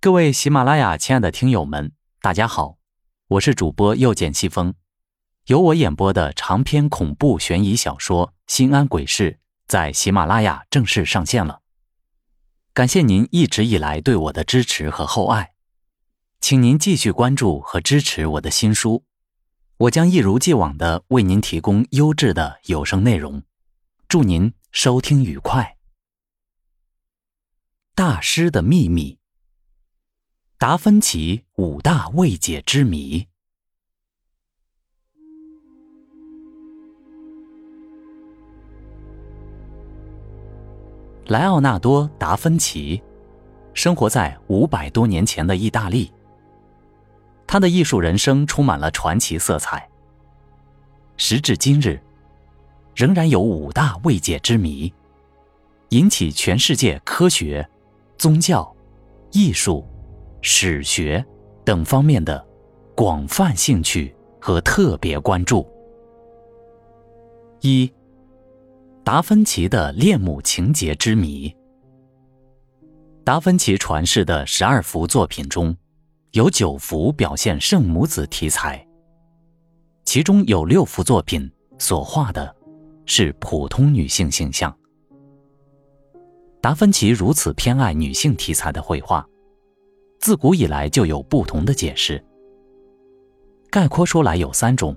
各位喜马拉雅亲爱的听友们，大家好，我是主播又见西风。由我演播的长篇恐怖悬疑小说《心安鬼事》在喜马拉雅正式上线了。感谢您一直以来对我的支持和厚爱，请您继续关注和支持我的新书，我将一如既往的为您提供优质的有声内容。祝您收听愉快。大师的秘密，达芬奇五大未解之谜。莱奥纳多·达芬奇生活在五百多年前的意大利，他的艺术人生充满了传奇色彩。时至今日，仍然有五大未解之谜，引起全世界科学、宗教、艺术、史学等方面的广泛兴趣和特别关注。一。达芬奇的恋母情节之谜。达芬奇传世的十二幅作品中，有九幅表现圣母子题材，其中有六幅作品所画的是普通女性形象。达芬奇如此偏爱女性题材的绘画，自古以来就有不同的解释。概括说来有三种。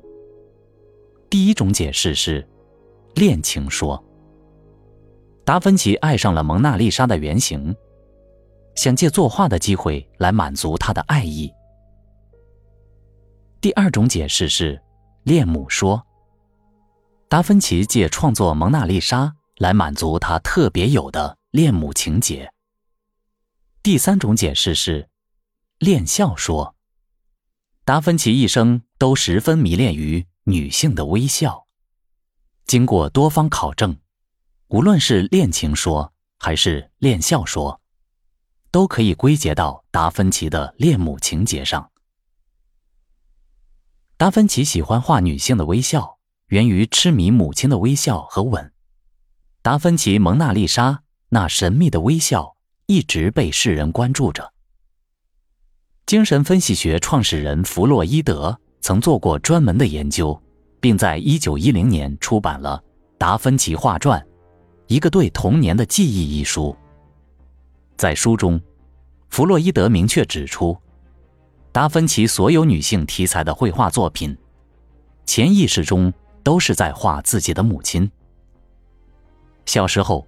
第一种解释是。恋情说，达芬奇爱上了蒙娜丽莎的原型，想借作画的机会来满足他的爱意。第二种解释是恋母说，达芬奇借创作蒙娜丽莎来满足他特别有的恋母情节。第三种解释是恋笑说，达芬奇一生都十分迷恋于女性的微笑。经过多方考证，无论是恋情说还是恋笑说，都可以归结到达芬奇的恋母情节上。达芬奇喜欢画女性的微笑，源于痴迷母亲的微笑和吻。达芬奇《蒙娜丽莎》那神秘的微笑一直被世人关注着。精神分析学创始人弗洛伊德曾做过专门的研究。并在一九一零年出版了《达芬奇画传》，一个对童年的记忆一书。在书中，弗洛伊德明确指出，达芬奇所有女性题材的绘画作品，潜意识中都是在画自己的母亲。小时候，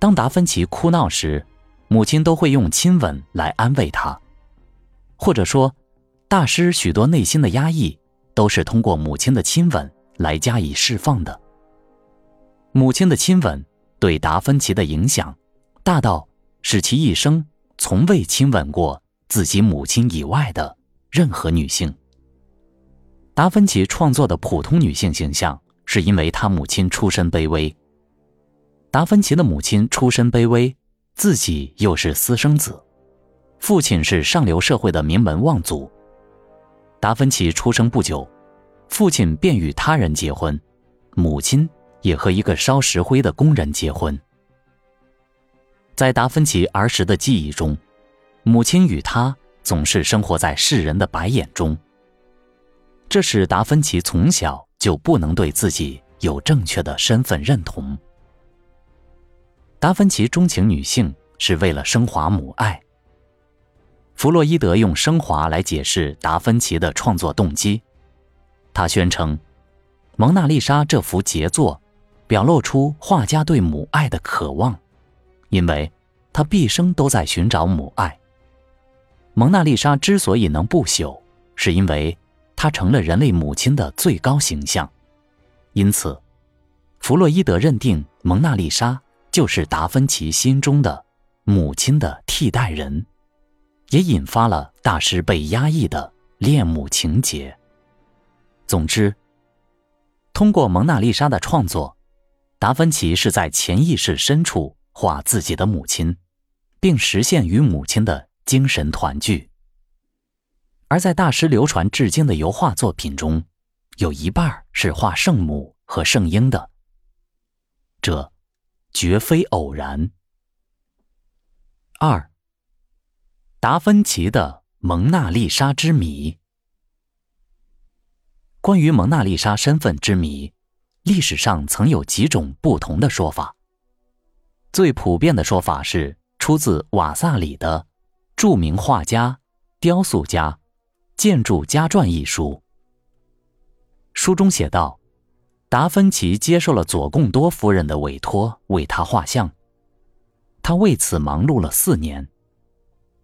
当达芬奇哭闹时，母亲都会用亲吻来安慰他，或者说，大师许多内心的压抑。都是通过母亲的亲吻来加以释放的。母亲的亲吻对达芬奇的影响，大到使其一生从未亲吻过自己母亲以外的任何女性。达芬奇创作的普通女性形象，是因为他母亲出身卑微。达芬奇的母亲出身卑微，自己又是私生子，父亲是上流社会的名门望族。达芬奇出生不久，父亲便与他人结婚，母亲也和一个烧石灰的工人结婚。在达芬奇儿时的记忆中，母亲与他总是生活在世人的白眼中，这使达芬奇从小就不能对自己有正确的身份认同。达芬奇钟情女性是为了升华母爱。弗洛伊德用升华来解释达芬奇的创作动机。他宣称，《蒙娜丽莎》这幅杰作，表露出画家对母爱的渴望，因为他毕生都在寻找母爱。蒙娜丽莎之所以能不朽，是因为她成了人类母亲的最高形象。因此，弗洛伊德认定蒙娜丽莎就是达芬奇心中的母亲的替代人。也引发了大师被压抑的恋母情节。总之，通过蒙娜丽莎的创作，达芬奇是在潜意识深处画自己的母亲，并实现与母亲的精神团聚。而在大师流传至今的油画作品中，有一半是画圣母和圣婴的，这绝非偶然。二。达芬奇的蒙娜丽莎之谜。关于蒙娜丽莎身份之谜，历史上曾有几种不同的说法。最普遍的说法是出自瓦萨里的著名画家、雕塑家、建筑家传一书。书中写道，达芬奇接受了佐贡多夫人的委托，为他画像。他为此忙碌了四年，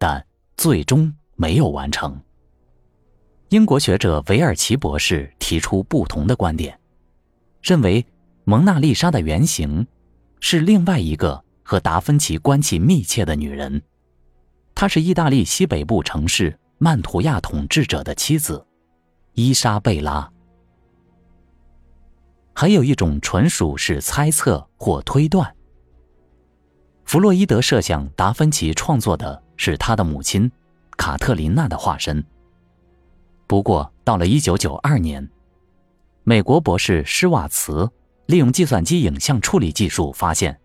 但最终没有完成。英国学者维尔奇博士提出不同的观点，认为蒙娜丽莎的原型是另外一个和达芬奇关系密切的女人，她是意大利西北部城市曼图亚统治者的妻子伊莎贝拉。还有一种纯属是猜测或推断。弗洛伊德设想达芬奇创作的是他的母亲卡特琳娜的化身。不过，到了1992年，美国博士施瓦茨利用计算机影像处理技术发现，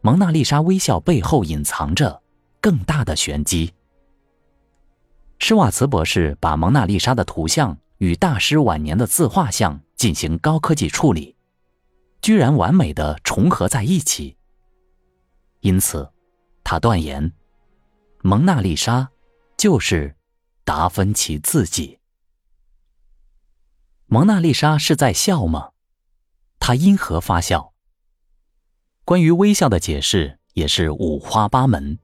蒙娜丽莎微笑背后隐藏着更大的玄机。施瓦茨博士把蒙娜丽莎的图像与大师晚年的自画像进行高科技处理，居然完美的重合在一起。因此，他断言，蒙娜丽莎就是达芬奇自己。蒙娜丽莎是在笑吗？她因何发笑？关于微笑的解释也是五花八门。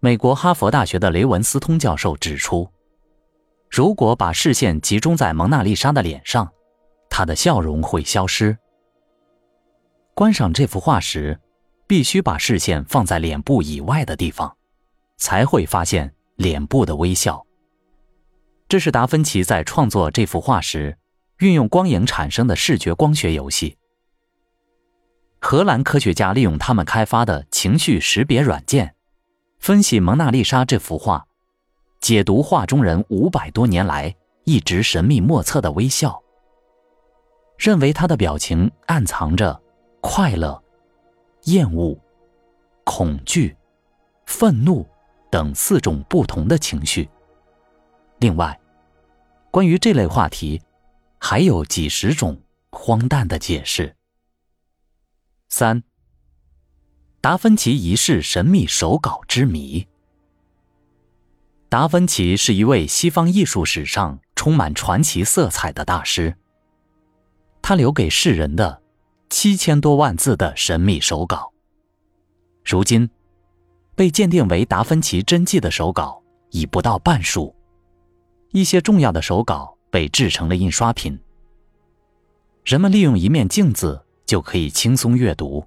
美国哈佛大学的雷文斯通教授指出，如果把视线集中在蒙娜丽莎的脸上，她的笑容会消失。观赏这幅画时。必须把视线放在脸部以外的地方，才会发现脸部的微笑。这是达芬奇在创作这幅画时运用光影产生的视觉光学游戏。荷兰科学家利用他们开发的情绪识别软件，分析《蒙娜丽莎》这幅画，解读画中人五百多年来一直神秘莫测的微笑，认为他的表情暗藏着快乐。厌恶、恐惧、愤怒等四种不同的情绪。另外，关于这类话题，还有几十种荒诞的解释。三、达芬奇一世神秘手稿之谜。达芬奇是一位西方艺术史上充满传奇色彩的大师，他留给世人的。七千多万字的神秘手稿，如今被鉴定为达芬奇真迹的手稿已不到半数。一些重要的手稿被制成了印刷品，人们利用一面镜子就可以轻松阅读，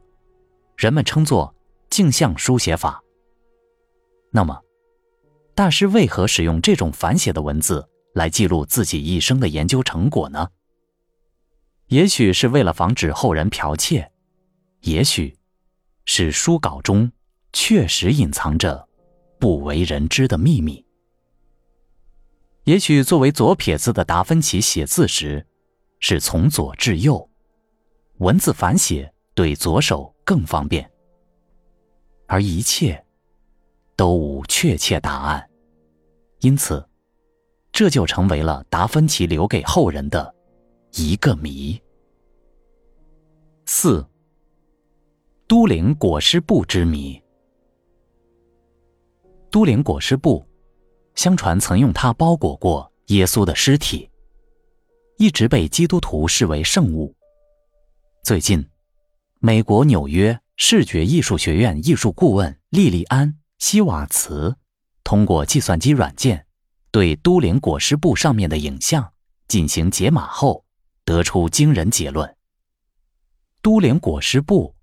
人们称作镜像书写法。那么，大师为何使用这种反写的文字来记录自己一生的研究成果呢？也许是为了防止后人剽窃，也许是书稿中确实隐藏着不为人知的秘密。也许作为左撇子的达芬奇写字时是从左至右，文字反写对左手更方便。而一切都无确切答案，因此这就成为了达芬奇留给后人的。一个谜。四，都灵裹尸布之谜。都灵裹尸布，相传曾用它包裹过耶稣的尸体，一直被基督徒视为圣物。最近，美国纽约视觉艺术学院艺术顾问莉莉安·希瓦茨通过计算机软件对都灵裹尸布上面的影像进行解码后。得出惊人结论：都灵裹尸布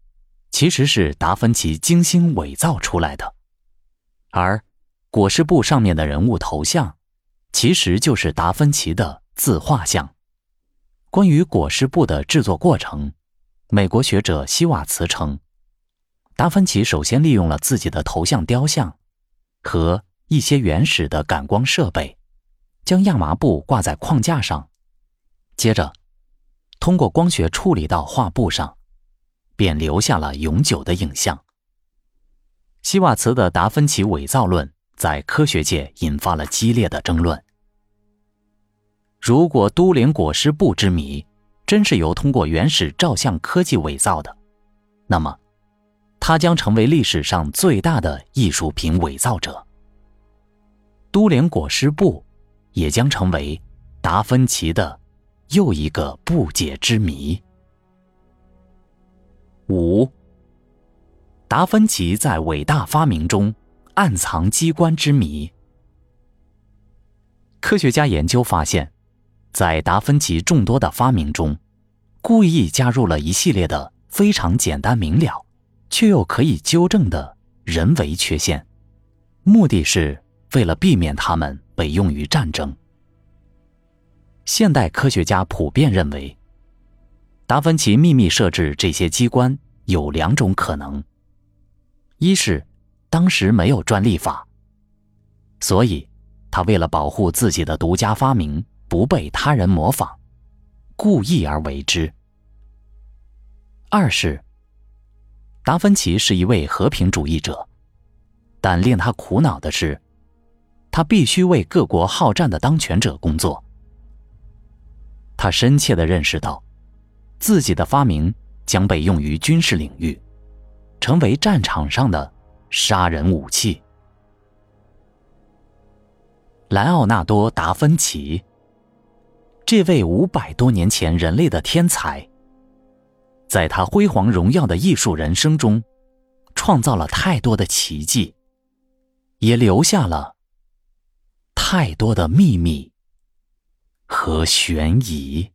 其实是达芬奇精心伪造出来的，而裹尸布上面的人物头像，其实就是达芬奇的自画像。关于裹尸布的制作过程，美国学者希瓦茨称，达芬奇首先利用了自己的头像雕像和一些原始的感光设备，将亚麻布挂在框架上，接着。通过光学处理到画布上，便留下了永久的影像。希瓦茨的达芬奇伪造论在科学界引发了激烈的争论。如果都灵裹尸布之谜真是由通过原始照相科技伪造的，那么，他将成为历史上最大的艺术品伪造者。都灵裹尸布也将成为达芬奇的又一个不解之谜。达芬奇在伟大发明中暗藏机关之谜。科学家研究发现。在达芬奇众多的发明中，故意加入了一系列的非常简单明了，却又可以纠正的人为缺陷，目的是为了避免它们被用于战争。现代科学家普遍认为，达芬奇秘密设置这些机关有两种可能：一是当时没有专利法，所以他为了保护自己的独家发明。不被他人模仿，故意而为之。二是，达芬奇是一位和平主义者，但令他苦恼的是，他必须为各国好战的当权者工作。他深切的认识到，自己的发明将被用于军事领域，成为战场上的杀人武器。莱奥纳多·达芬奇。这位五百多年前人类的天才，在他辉煌荣耀的艺术人生中，创造了太多的奇迹，也留下了太多的秘密和悬疑。